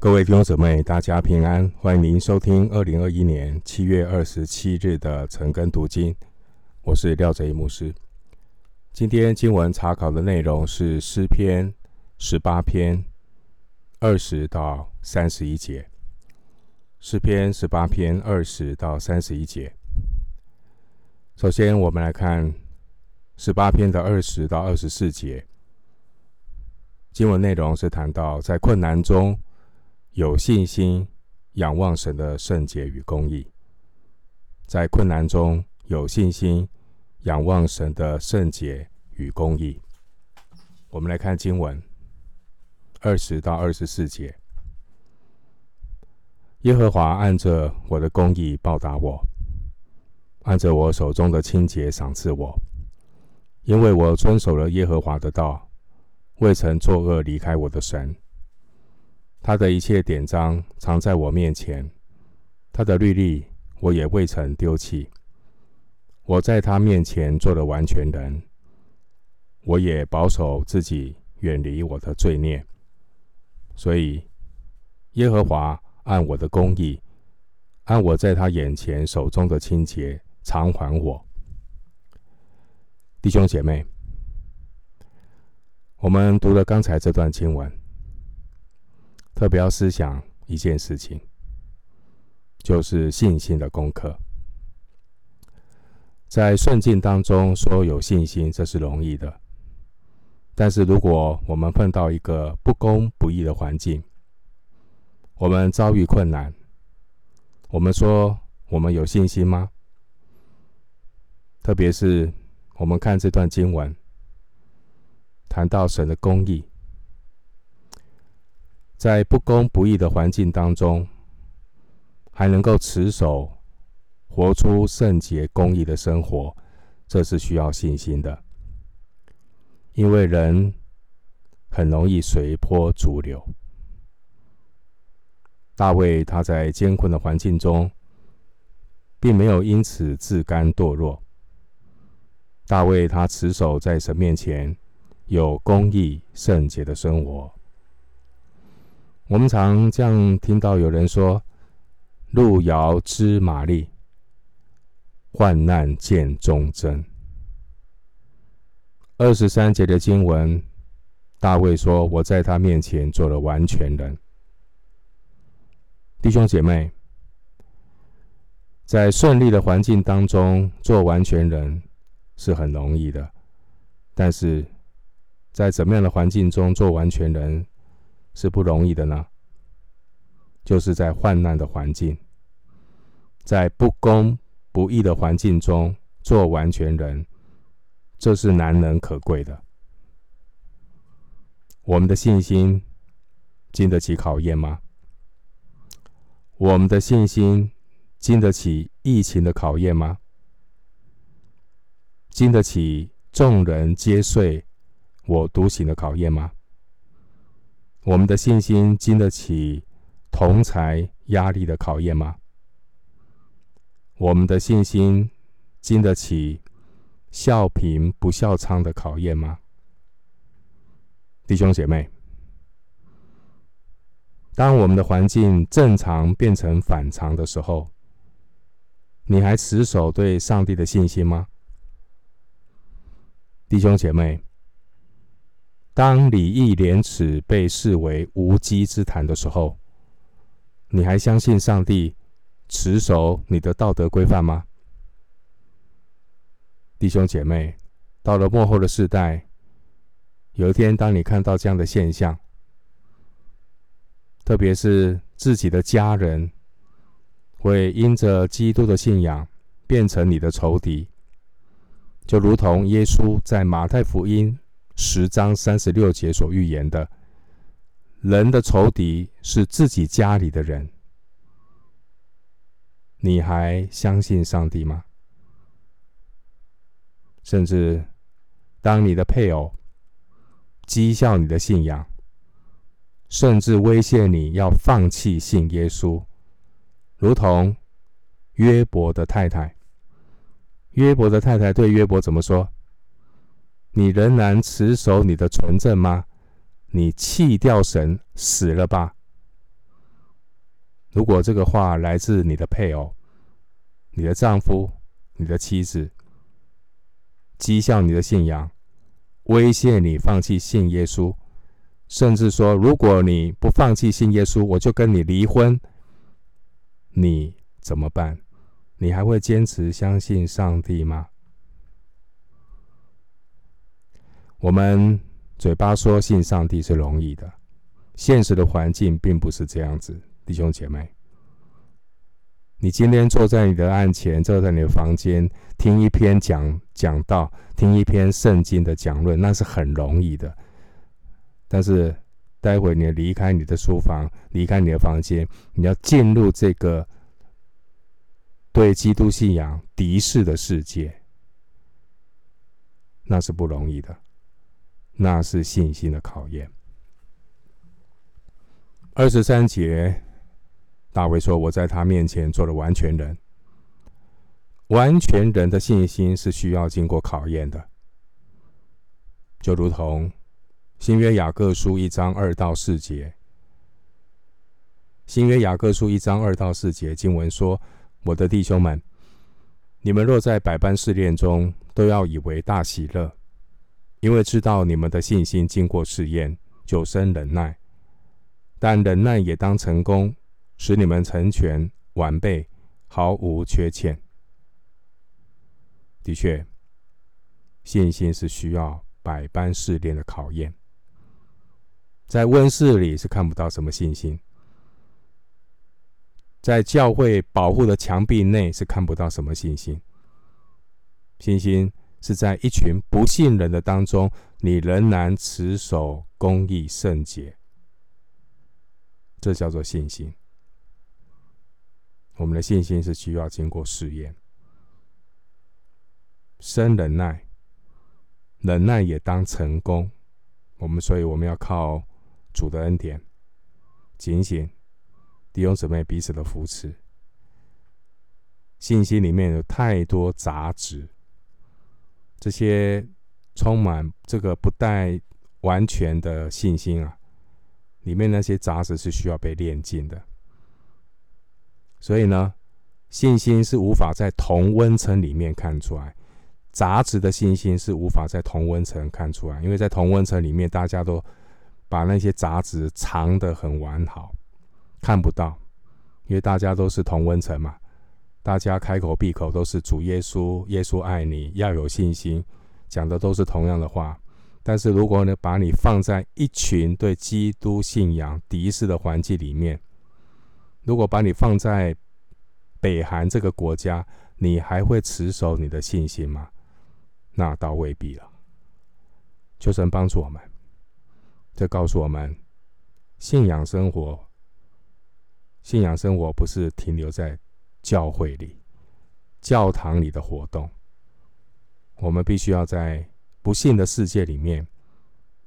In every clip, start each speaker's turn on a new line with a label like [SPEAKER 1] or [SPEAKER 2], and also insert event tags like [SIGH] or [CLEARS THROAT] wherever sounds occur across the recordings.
[SPEAKER 1] 各位弟兄姊妹，大家平安！欢迎您收听二零二一年七月二十七日的晨更读经。我是廖哲一牧师。今天经文查考的内容是诗篇十八篇二十到三十一节。诗篇十八篇二十到三十一节。首先，我们来看十八篇的二十到二十四节。经文内容是谈到在困难中。有信心仰望神的圣洁与公义，在困难中有信心仰望神的圣洁与公义。我们来看经文二十到二十四节：耶和华按着我的公义报答我，按着我手中的清洁赏赐我，因为我遵守了耶和华的道，未曾作恶离开我的神。他的一切典章藏在我面前，他的律例我也未曾丢弃。我在他面前做了完全人，我也保守自己远离我的罪孽。所以耶和华按我的公义，按我在他眼前手中的清洁偿还我。弟兄姐妹，我们读了刚才这段经文。特别要思想一件事情，就是信心的功课。在顺境当中说有信心，这是容易的；但是如果我们碰到一个不公不义的环境，我们遭遇困难，我们说我们有信心吗？特别是我们看这段经文，谈到神的公义。在不公不义的环境当中，还能够持守、活出圣洁公义的生活，这是需要信心的。因为人很容易随波逐流。大卫他在艰困的环境中，并没有因此自甘堕落。大卫他持守在神面前有公义圣洁的生活。我们常这样听到有人说：“路遥知马力，患难见忠贞。”二十三节的经文，大卫说：“我在他面前做了完全人。”弟兄姐妹，在顺利的环境当中做完全人是很容易的，但是在怎么样的环境中做完全人？是不容易的呢，就是在患难的环境，在不公不义的环境中做完全人，这是难能可贵的。我们的信心经得起考验吗？我们的信心经得起疫情的考验吗？经得起众人皆睡我独醒的考验吗？我们的信心经得起同侪压力的考验吗？我们的信心经得起笑贫不笑娼的考验吗？弟兄姐妹，当我们的环境正常变成反常的时候，你还持守对上帝的信心吗？弟兄姐妹。当礼义廉耻被视为无稽之谈的时候，你还相信上帝持守你的道德规范吗？弟兄姐妹，到了末后的世代，有一天当你看到这样的现象，特别是自己的家人会因着基督的信仰变成你的仇敌，就如同耶稣在马太福音。十章三十六节所预言的，人的仇敌是自己家里的人。你还相信上帝吗？甚至当你的配偶讥笑你的信仰，甚至威胁你要放弃信耶稣，如同约伯的太太。约伯的太太对约伯怎么说？你仍然持守你的纯正吗？你弃掉神，死了吧！如果这个话来自你的配偶、你的丈夫、你的妻子，讥笑你的信仰，威胁你放弃信耶稣，甚至说如果你不放弃信耶稣，我就跟你离婚，你怎么办？你还会坚持相信上帝吗？我们嘴巴说信上帝是容易的，现实的环境并不是这样子。弟兄姐妹，你今天坐在你的案前，坐在你的房间，听一篇讲讲道，听一篇圣经的讲论，那是很容易的。但是，待会你离开你的书房，离开你的房间，你要进入这个对基督信仰敌视的世界，那是不容易的。那是信心的考验。二十三节，大卫说：“我在他面前做了完全人。完全人的信心是需要经过考验的，就如同新约雅各书一章二到四节。新约雅各书一章二到四节经文说：‘我的弟兄们，你们若在百般试炼中，都要以为大喜乐。’”因为知道你们的信心经过试验，就生忍耐；但忍耐也当成功，使你们成全完备，毫无缺欠。的确，信心是需要百般试炼的考验。在温室里是看不到什么信心，在教会保护的墙壁内是看不到什么信心。信心。是在一群不信人的当中，你仍然持守公义圣洁，这叫做信心。我们的信心是需要经过试验，生忍耐，忍耐也当成功。我们所以我们要靠主的恩典，警醒弟兄姊妹彼此的扶持。信心里面有太多杂质。这些充满这个不带完全的信心啊，里面那些杂质是需要被炼尽的。所以呢，信心是无法在同温层里面看出来，杂质的信心是无法在同温层看出来，因为在同温层里面，大家都把那些杂质藏得很完好，看不到，因为大家都是同温层嘛。大家开口闭口都是主耶稣，耶稣爱你，要有信心，讲的都是同样的话。但是如果呢，把你放在一群对基督信仰敌视的环境里面，如果把你放在北韩这个国家，你还会持守你的信心吗？那倒未必了。求神帮助我们，这告诉我们，信仰生活，信仰生活不是停留在。教会里、教堂里的活动，我们必须要在不信的世界里面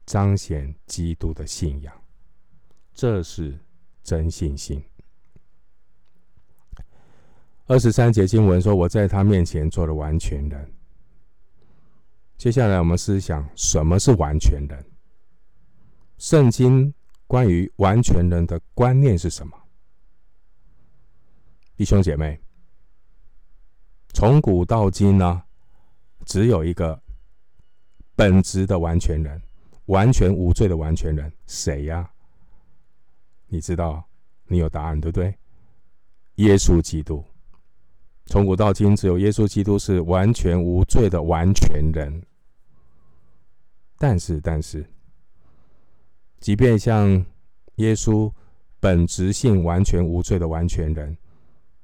[SPEAKER 1] 彰显基督的信仰，这是真信心。二十三节经文说：“我在他面前做了完全人。”接下来我们思想什么是完全人？圣经关于完全人的观念是什么？弟兄姐妹，从古到今呢，只有一个本质的完全人，完全无罪的完全人，谁呀？你知道，你有答案，对不对？耶稣基督。从古到今，只有耶稣基督是完全无罪的完全人。但是，但是，即便像耶稣本质性完全无罪的完全人。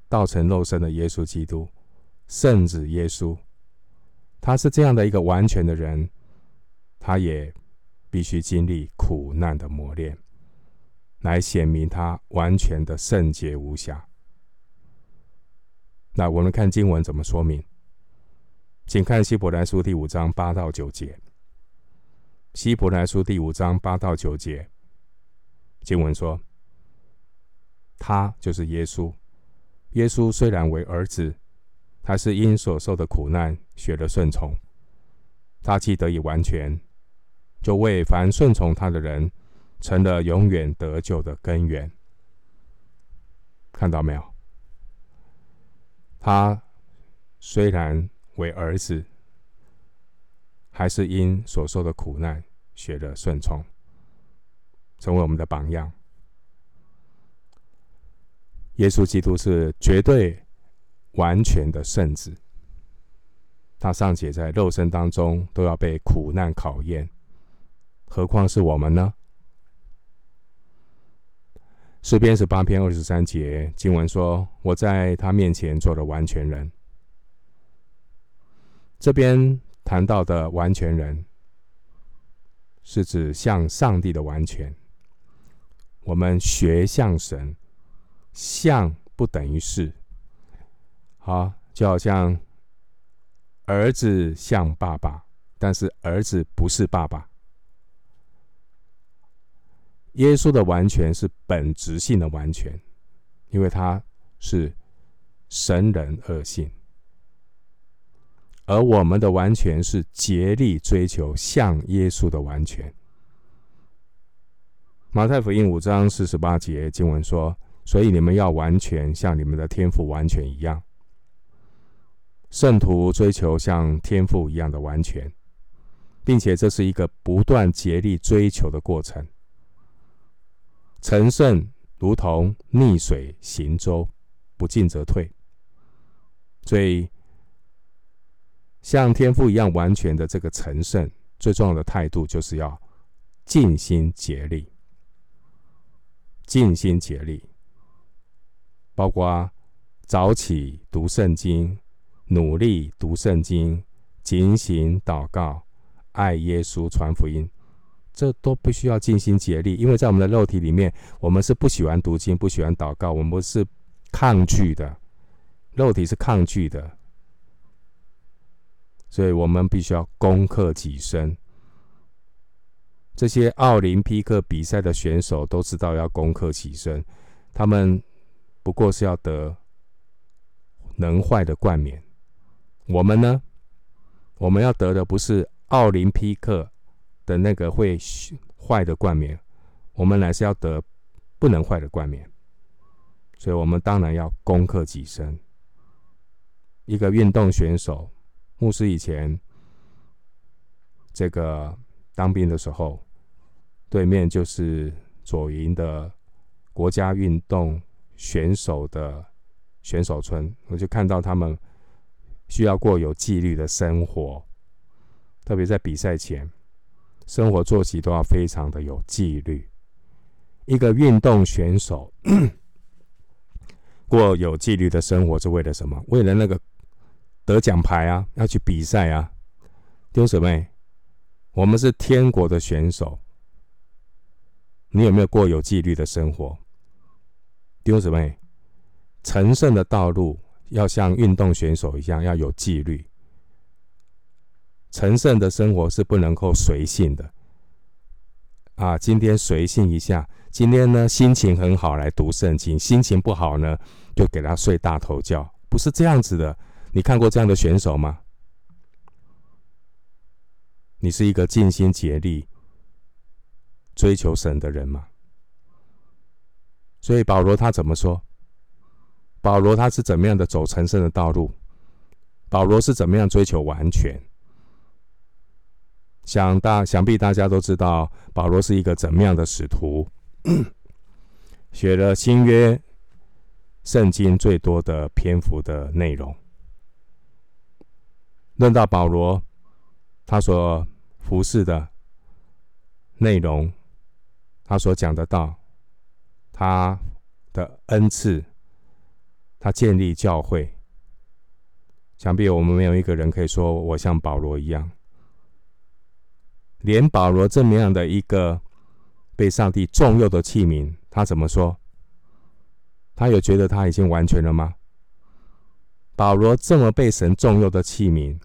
[SPEAKER 1] 道成肉身的耶稣基督，圣子耶稣，他是这样的一个完全的人，他也必须经历苦难的磨练，来显明他完全的圣洁无瑕。那我们看经文怎么说明？请看希伯来书第五章八到九节。希伯来书第五章八到九节，经文说：“他就是耶稣。”耶稣虽然为儿子，他是因所受的苦难学了顺从。他既得以完全，就为凡顺从他的人成了永远得救的根源。看到没有？他虽然为儿子，还是因所受的苦难学了顺从，成为我们的榜样。耶稣基督是绝对完全的圣子，他尚且在肉身当中都要被苦难考验，何况是我们呢？诗篇十八篇二十三节经文说：“我在他面前做了完全人。”这边谈到的完全人，是指像上帝的完全。我们学像神。像不等于是，好，就好像儿子像爸爸，但是儿子不是爸爸。耶稣的完全是本质性的完全，因为他是神人二性，而我们的完全是竭力追求像耶稣的完全。马太福音五章四十八节经文说。所以你们要完全像你们的天赋完全一样。圣徒追求像天赋一样的完全，并且这是一个不断竭力追求的过程。成圣如同逆水行舟，不进则退。所以，像天赋一样完全的这个成圣，最重要的态度就是要尽心竭力，尽心竭力。包括早起读圣经、努力读圣经、警醒祷告、爱耶稣、传福音，这都必须要尽心竭力。因为在我们的肉体里面，我们是不喜欢读经、不喜欢祷告，我们是抗拒的，肉体是抗拒的，所以我们必须要攻克己身。这些奥林匹克比赛的选手都知道要攻克己身，他们。不过是要得能坏的冠冕，我们呢？我们要得的不是奥林匹克的那个会坏的冠冕，我们乃是要得不能坏的冠冕。所以，我们当然要攻克己身。一个运动选手，牧师以前这个当兵的时候，对面就是左营的国家运动。选手的选手村，我就看到他们需要过有纪律的生活，特别在比赛前，生活作息都要非常的有纪律。一个运动选手 [CLEARS THROAT] 过有纪律的生活是为了什么？为了那个得奖牌啊，要去比赛啊。弟兄姊妹，我们是天国的选手，你有没有过有纪律的生活？弟兄姊妹，成圣的道路要像运动选手一样，要有纪律。成圣的生活是不能够随性的啊！今天随性一下，今天呢心情很好来读圣经，心情不好呢就给他睡大头觉，不是这样子的。你看过这样的选手吗？你是一个尽心竭力追求神的人吗？所以保罗他怎么说？保罗他是怎么样的走成圣的道路？保罗是怎么样追求完全？想大想必大家都知道，保罗是一个怎么样的使徒？[CLEARS THROAT] 写了新约圣经最多的篇幅的内容。论到保罗，他所服侍的内容，他所讲的道。他的恩赐，他建立教会，想必我们没有一个人可以说我像保罗一样。连保罗这么样的一个被上帝重用的器皿，他怎么说？他有觉得他已经完全了吗？保罗这么被神重用的器皿，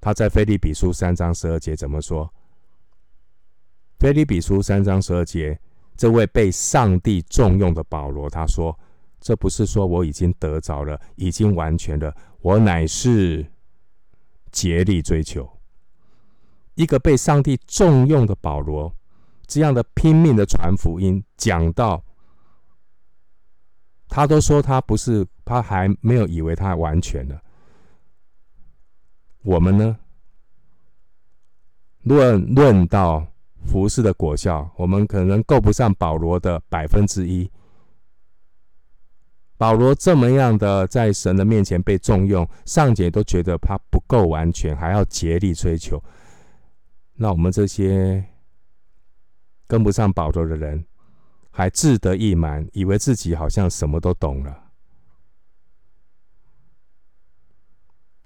[SPEAKER 1] 他在腓立比书三章十二节怎么说？腓立比书三章十二节。这位被上帝重用的保罗，他说：“这不是说我已经得着了，已经完全了，我乃是竭力追求。一个被上帝重用的保罗，这样的拼命的传福音，讲道，他都说他不是，他还没有以为他完全了。我们呢？论论到服事的果效，我们可能够不上保罗的百分之一。保罗这么样的在神的面前被重用，上节都觉得他不够完全，还要竭力追求。那我们这些跟不上保罗的人，还志得意满，以为自己好像什么都懂了。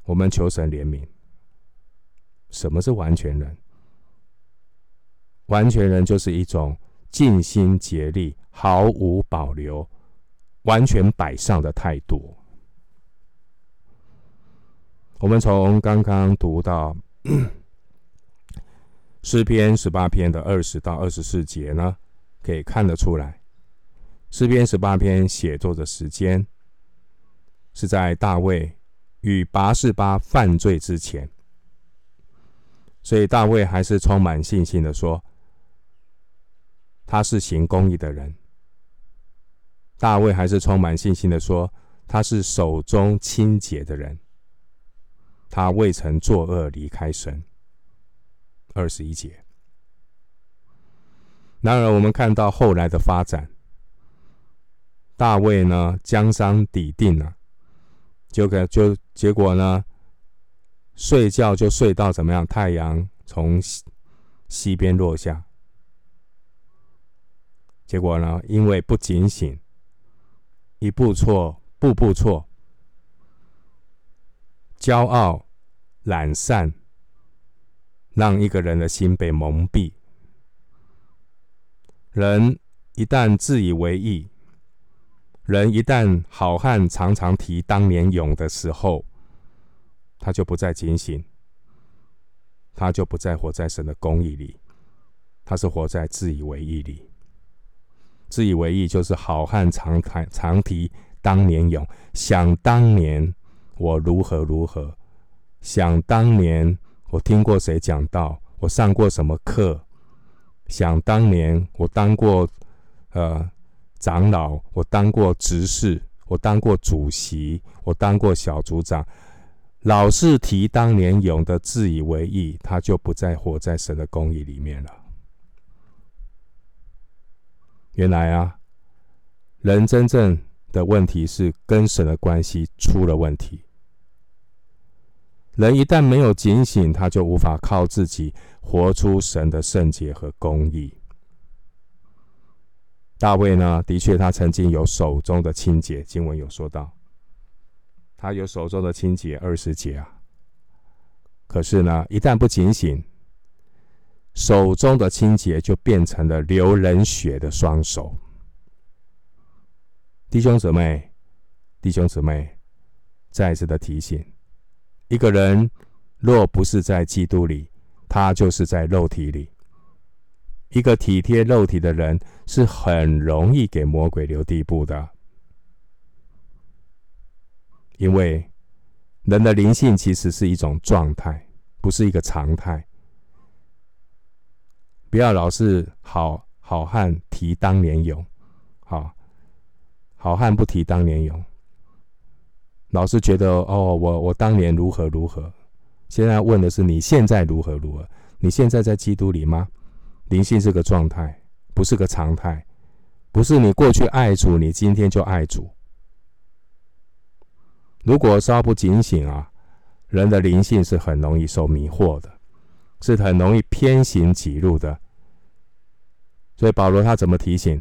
[SPEAKER 1] 我们求神怜悯。什么是完全人？完全人就是一种尽心竭力、毫无保留、完全摆上的态度。我们从刚刚读到 [COUGHS] 诗篇十八篇的二十到二十四节呢，可以看得出来，诗篇十八篇写作的时间是在大卫与拔示巴犯罪之前，所以大卫还是充满信心的说。他是行公义的人。大卫还是充满信心的说：“他是手中清洁的人，他未曾作恶离开神。”二十一节。然而，我们看到后来的发展，大卫呢，江山底定了，就给就结果呢，睡觉就睡到怎么样？太阳从西西边落下。结果呢？因为不警醒，一步错，步步错，骄傲、懒散，让一个人的心被蒙蔽。人一旦自以为意，人一旦好汉常常提当年勇的时候，他就不再警醒，他就不再活在神的公义里，他是活在自以为意里。自以为意，就是好汉常谈常提当年勇。想当年我如何如何，想当年我听过谁讲道，我上过什么课。想当年我当过呃长老，我当过执事，我当过主席，我当过小组长。老是提当年勇的自以为意，他就不再活在神的公义里面了。原来啊，人真正的问题是跟神的关系出了问题。人一旦没有警醒，他就无法靠自己活出神的圣洁和公义。大卫呢，的确他曾经有手中的清洁，经文有说到，他有手中的清洁二十节啊。可是呢，一旦不警醒，手中的清洁就变成了流人血的双手。弟兄姊妹，弟兄姊妹，再次的提醒：一个人若不是在基督里，他就是在肉体里。一个体贴肉体的人，是很容易给魔鬼留地步的，因为人的灵性其实是一种状态，不是一个常态。不要老是好好汉提当年勇，好好汉不提当年勇。老是觉得哦，我我当年如何如何。现在问的是你现在如何如何？你现在在基督里吗？灵性是个状态，不是个常态。不是你过去爱主，你今天就爱主。如果稍不警醒啊，人的灵性是很容易受迷惑的。是很容易偏行己路的，所以保罗他怎么提醒？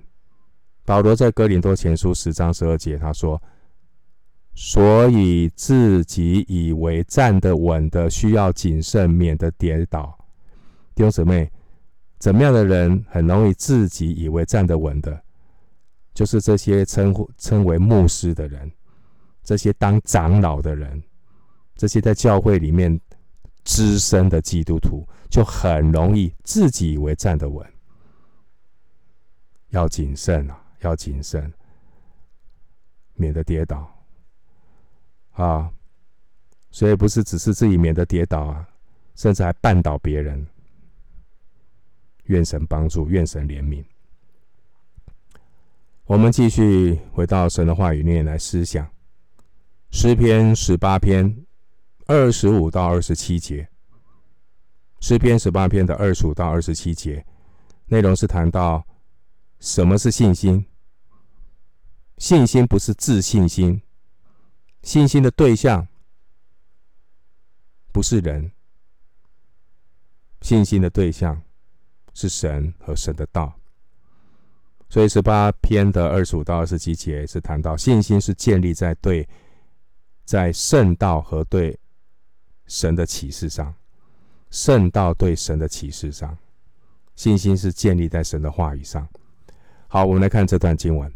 [SPEAKER 1] 保罗在哥林多前书十章十二节他说：“所以自己以为站得稳的，需要谨慎，免得跌倒。”弟兄姊妹，怎么样的人很容易自己以为站得稳的？就是这些称呼称为牧师的人，这些当长老的人，这些在教会里面。资深的基督徒就很容易自己以为站得稳，要谨慎啊，要谨慎，免得跌倒啊！所以不是只是自己免得跌倒啊，甚至还绊倒别人。愿神帮助，愿神怜悯。我们继续回到神的话语里面来思想诗篇十八篇二十五到二十七节。诗篇十八篇的二十五到二十七节内容是谈到什么是信心。信心不是自信心，信心的对象不是人，信心的对象是神和神的道。所以十八篇的二十五到二十七节是谈到信心是建立在对在圣道和对神的启示上，圣道对神的启示上，信心是建立在神的话语上。好，我们来看这段经文。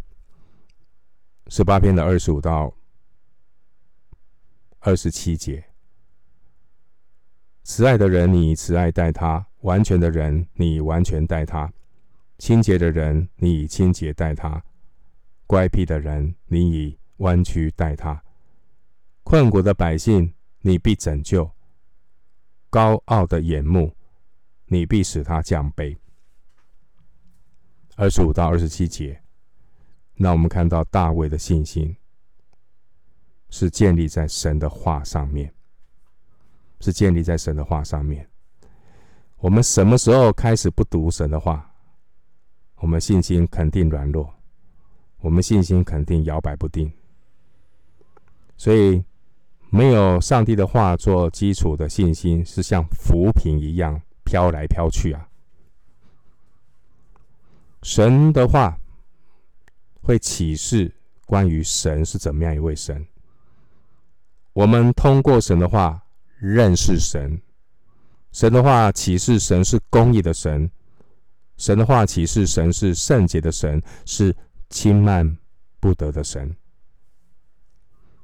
[SPEAKER 1] 十八篇的二十五到二十七节，慈爱的人，你以慈爱待他；完全的人，你完全待他；清洁的人，你以清洁待他；乖僻的人，你以弯曲待他；困苦的百姓，你必拯救；高傲的眼目，你必使他降卑。二十五到二十七节。那我们看到大卫的信心是建立在神的话上面，是建立在神的话上面。我们什么时候开始不读神的话，我们信心肯定软弱，我们信心肯定摇摆不定。所以，没有上帝的话做基础的信心，是像浮萍一样飘来飘去啊。神的话。会启示关于神是怎么样一位神。我们通过神的话认识神，神的话启示神是公义的神，神的话启示神是圣洁的神，是轻慢不得的神。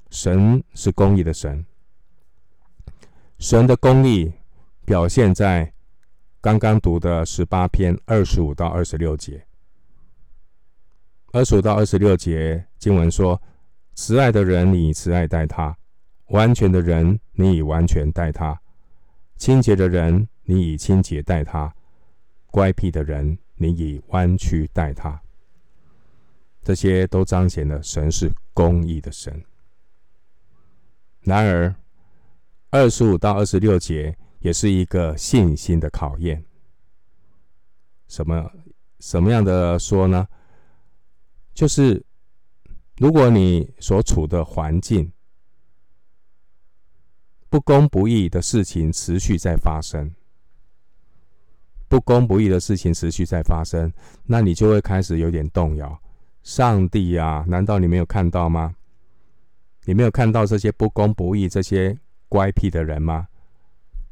[SPEAKER 1] 神是公义的神，神的公义表现在刚刚读的十八篇二十五到二十六节。二十五到二十六节经文说：“慈爱的人，你以慈爱待他；完全的人，你以完全待他；清洁的人，你以清洁待他；乖僻的人，你以弯曲待他。”这些都彰显了神是公义的神。然而，二十五到二十六节也是一个信心的考验。什么什么样的说呢？就是，如果你所处的环境不公不义的事情持续在发生，不公不义的事情持续在发生，那你就会开始有点动摇。上帝啊，难道你没有看到吗？你没有看到这些不公不义、这些乖僻的人吗？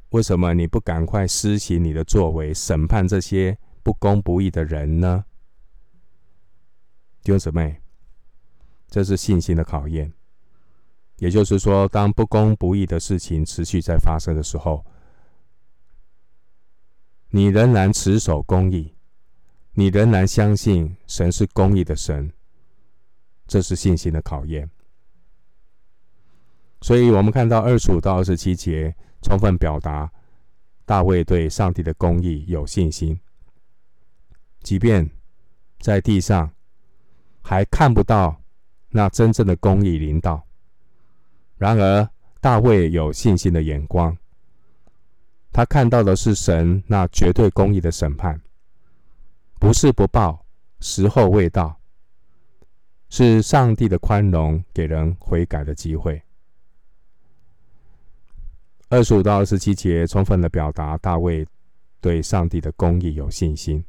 [SPEAKER 1] 为什么你不赶快施行你的作为，审判这些不公不义的人呢？弟兄姊妹，这是信心的考验。也就是说，当不公不义的事情持续在发生的时候，你仍然持守公义，你仍然相信神是公义的神，这是信心的考验。所以，我们看到二十五到二十七节，充分表达大卫对上帝的公义有信心，即便在地上。还看不到那真正的公义临到，然而大卫有信心的眼光，他看到的是神那绝对公义的审判，不是不报，时候未到，是上帝的宽容，给人悔改的机会。二十五到二十七节充分的表达大卫对上帝的公义有信心，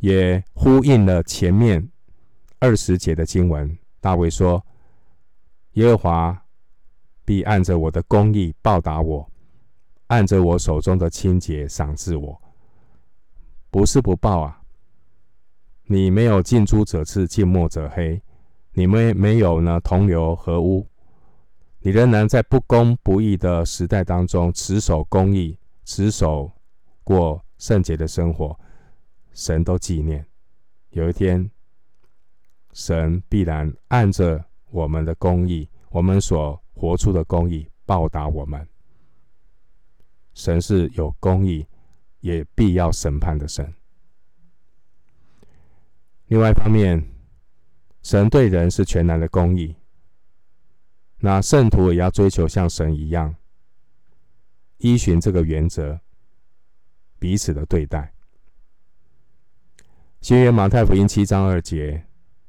[SPEAKER 1] 也呼应了前面。二十节的经文，大卫说：“耶和华必按着我的公义报答我，按着我手中的清洁赏赐我。不是不报啊！你没有近朱者赤，近墨者黑，你们没有呢同流合污，你仍然在不公不义的时代当中持守公义，持守过圣洁的生活，神都纪念。有一天。”神必然按着我们的公义，我们所活出的公义报答我们。神是有公义，也必要审判的神。另外一方面，神对人是全然的公义，那圣徒也要追求像神一样，依循这个原则，彼此的对待。新约马太福音七章二节，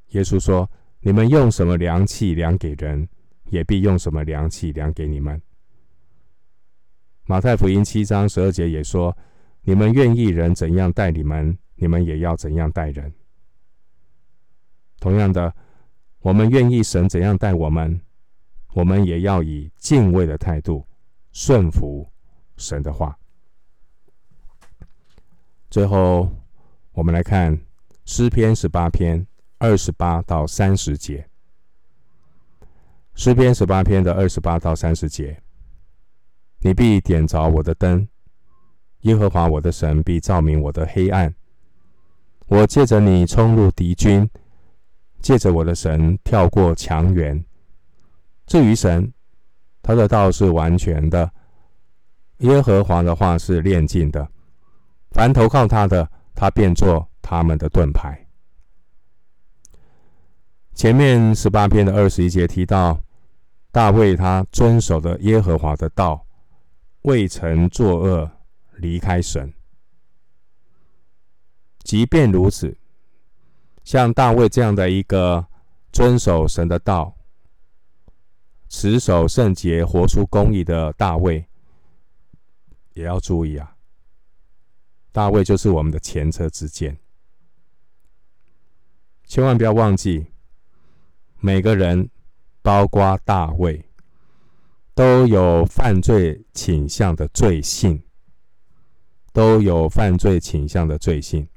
[SPEAKER 1] 耶稣说：“你们用什么量器量给人，也必用什么量器量给你们。”马太福音七章十二节也说：“你们愿意人怎样待你们，你们也要怎样待人。”同样的，我们愿意神怎样待我们，我们也要以敬畏的态度顺服神的话。最后，我们来看诗篇十八篇二十八到三十节。诗篇十八篇的二十八到三十节。你必点着我的灯，耶和华我的神必照明我的黑暗。我借着你冲入敌军，借着我的神跳过墙垣。至于神，他的道是完全的，耶和华的话是炼净的。凡投靠他的，他便做他们的盾牌。前面十八篇的二十一节提到，大卫他遵守的耶和华的道。未曾作恶，离开神。即便如此，像大卫这样的一个遵守神的道、持守圣洁、活出公义的大卫，也要注意啊！大卫就是我们的前车之鉴，千万不要忘记，每个人，包括大卫。都有犯罪倾向的罪性，都有犯罪倾向的罪性。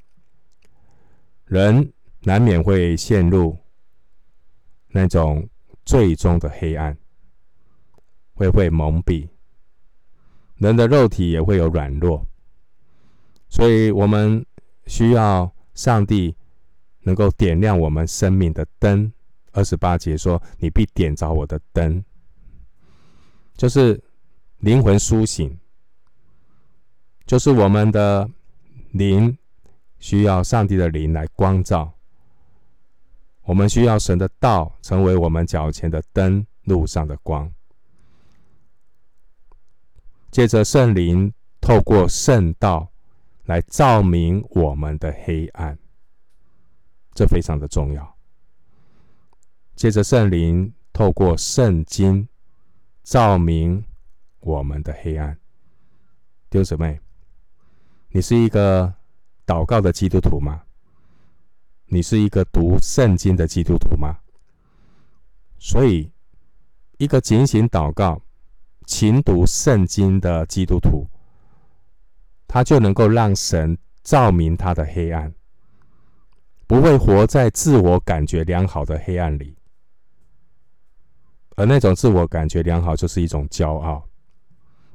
[SPEAKER 1] 人难免会陷入那种最终的黑暗，会被蒙蔽。人的肉体也会有软弱，所以我们需要上帝能够点亮我们生命的灯。二十八节说：“你必点着我的灯。”就是灵魂苏醒，就是我们的灵需要上帝的灵来光照。我们需要神的道成为我们脚前的灯，路上的光。借着圣灵，透过圣道来照明我们的黑暗，这非常的重要。借着圣灵，透过圣经。照明我们的黑暗，弟兄姊妹，你是一个祷告的基督徒吗？你是一个读圣经的基督徒吗？所以，一个警醒祷告、勤读圣经的基督徒，他就能够让神照明他的黑暗，不会活在自我感觉良好的黑暗里。而那种自我感觉良好，就是一种骄傲，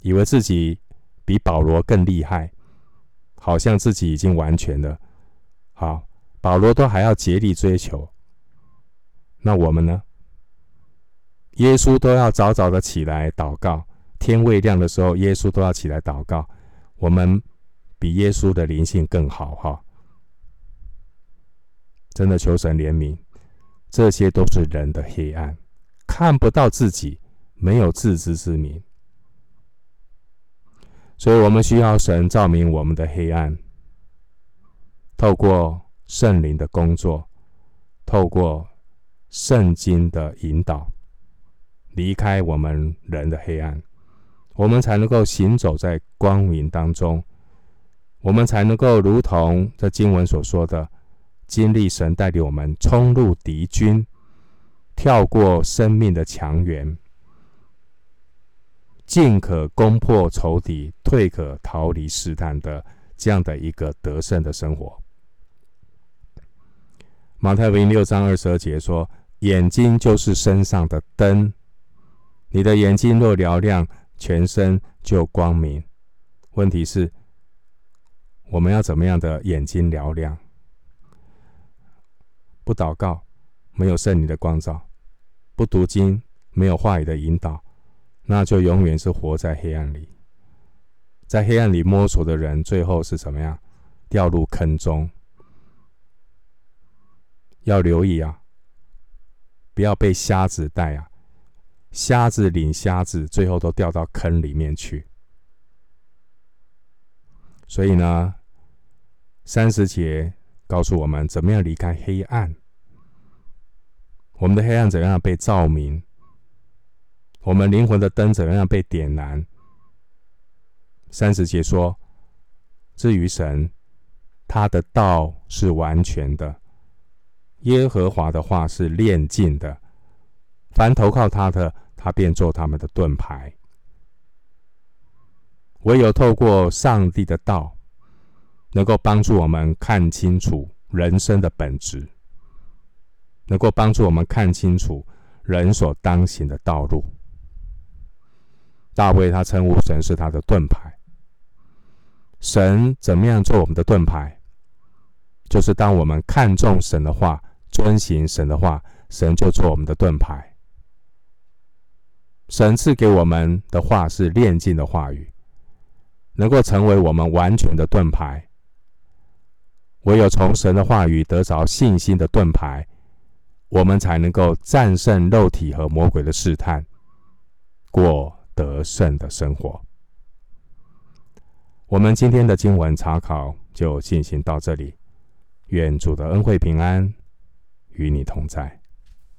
[SPEAKER 1] 以为自己比保罗更厉害，好像自己已经完全了。好，保罗都还要竭力追求，那我们呢？耶稣都要早早的起来祷告，天未亮的时候，耶稣都要起来祷告。我们比耶稣的灵性更好哈！真的求神怜悯，这些都是人的黑暗。看不到自己，没有自知之明，所以我们需要神照明我们的黑暗，透过圣灵的工作，透过圣经的引导，离开我们人的黑暗，我们才能够行走在光明当中，我们才能够如同这经文所说的，经历神带领我们冲入敌军。跳过生命的墙垣，进可攻破仇敌，退可逃离试探的这样的一个得胜的生活。马太福音六章二十二节说：“眼睛就是身上的灯，你的眼睛若嘹亮，全身就光明。”问题是，我们要怎么样的眼睛嘹亮？不祷告。没有圣灵的光照，不读经，没有话语的引导，那就永远是活在黑暗里。在黑暗里摸索的人，最后是怎么样？掉入坑中。要留意啊，不要被瞎子带啊！瞎子领瞎子，最后都掉到坑里面去。所以呢，三十节告诉我们怎么样离开黑暗。我们的黑暗怎样被照明？我们灵魂的灯怎样被点燃？三十节说：至于神，他的道是完全的，耶和华的话是炼净的。凡投靠他的，他便做他们的盾牌。唯有透过上帝的道，能够帮助我们看清楚人生的本质，能够帮助我们看清楚人所当行的道路。大卫他称呼神是他的盾牌。神怎么样做我们的盾牌？就是当我们看重神的话，遵行神的话，神就做我们的盾牌。神赐给我们的话是炼净的话语，能够成为我们完全的盾牌。唯有从神的话语得着信心的盾牌，我们才能够战胜肉体和魔鬼的试探，过得胜的生活。我们今天的经文查考就进行到这里，愿主的恩惠平安与你同在。